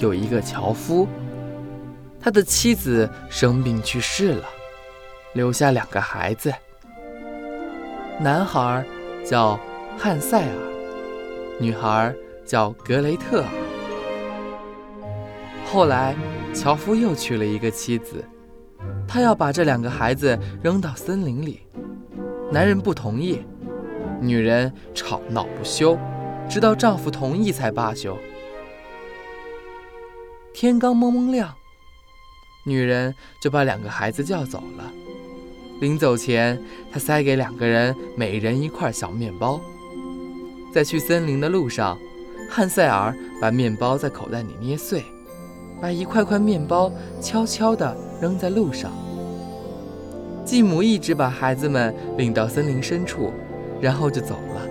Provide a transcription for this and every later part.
有一个樵夫，他的妻子生病去世了，留下两个孩子。男孩叫汉塞尔，女孩叫格雷特。后来，樵夫又娶了一个妻子，他要把这两个孩子扔到森林里，男人不同意，女人吵闹不休，直到丈夫同意才罢休。天刚蒙蒙亮，女人就把两个孩子叫走了。临走前，她塞给两个人每人一块小面包。在去森林的路上，汉塞尔把面包在口袋里捏碎，把一块块面包悄悄地扔在路上。继母一直把孩子们领到森林深处，然后就走了。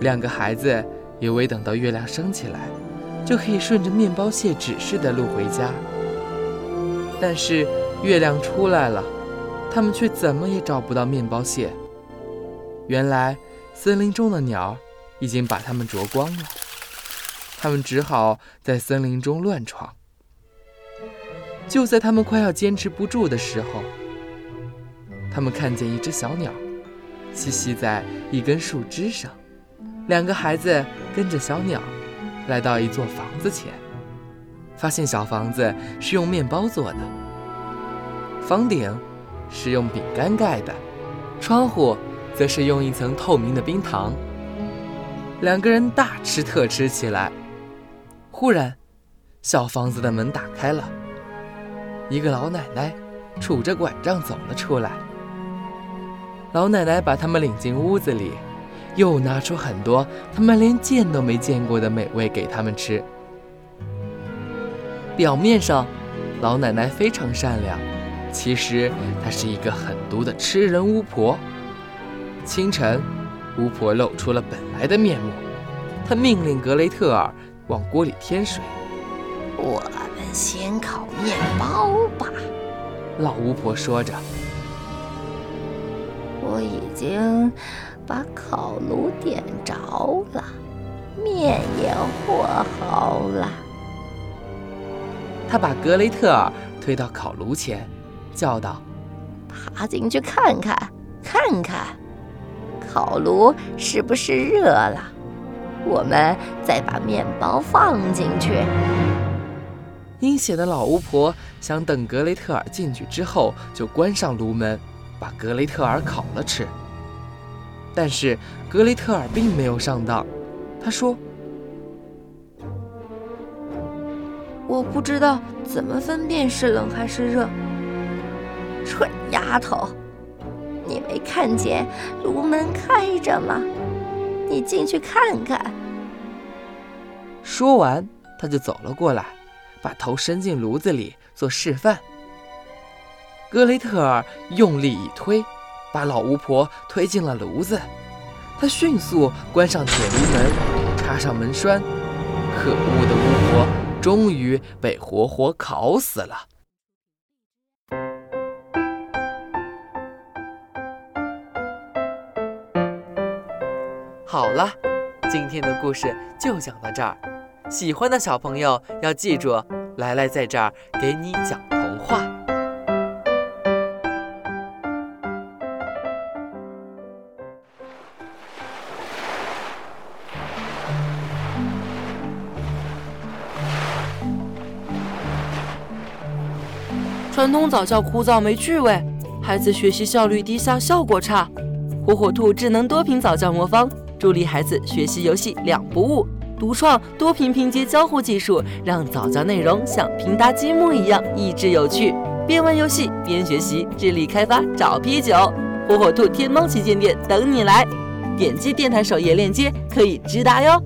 两个孩子也未等到月亮升起来。就可以顺着面包屑指示的路回家。但是月亮出来了，他们却怎么也找不到面包屑。原来森林中的鸟已经把它们啄光了，他们只好在森林中乱闯。就在他们快要坚持不住的时候，他们看见一只小鸟栖息在一根树枝上，两个孩子跟着小鸟。来到一座房子前，发现小房子是用面包做的，房顶是用饼干盖的，窗户则是用一层透明的冰糖。两个人大吃特吃起来。忽然，小房子的门打开了，一个老奶奶杵着拐杖走了出来。老奶奶把他们领进屋子里。又拿出很多他们连见都没见过的美味给他们吃。表面上，老奶奶非常善良，其实她是一个狠毒的吃人巫婆。清晨，巫婆露出了本来的面目，她命令格雷特尔往锅里添水。我们先烤面包吧，老巫婆说着。我已经。把烤炉点着了，面也和好了。他把格雷特尔推到烤炉前，叫道：“爬进去看看，看看，烤炉是不是热了？我们再把面包放进去。”阴险的老巫婆想等格雷特尔进去之后，就关上炉门，把格雷特尔烤了吃。但是格雷特尔并没有上当，他说：“我不知道怎么分辨是冷还是热。”蠢丫头，你没看见炉门开着吗？你进去看看。说完，他就走了过来，把头伸进炉子里做示范。格雷特尔用力一推。把老巫婆推进了炉子，他迅速关上铁炉门，插上门栓。可恶的巫婆终于被活活烤死了。好了，今天的故事就讲到这儿。喜欢的小朋友要记住，来来在这儿给你讲传统早教枯燥没趣味，孩子学习效率低下，效果差。火火兔智能多屏早教魔方，助力孩子学习游戏两不误。独创多屏拼接交互技术，让早教内容像拼搭积木一样益智有趣。边玩游戏边学习，智力开发找啤酒。火火兔天猫旗舰店等你来，点击电台首页链接可以直达哟。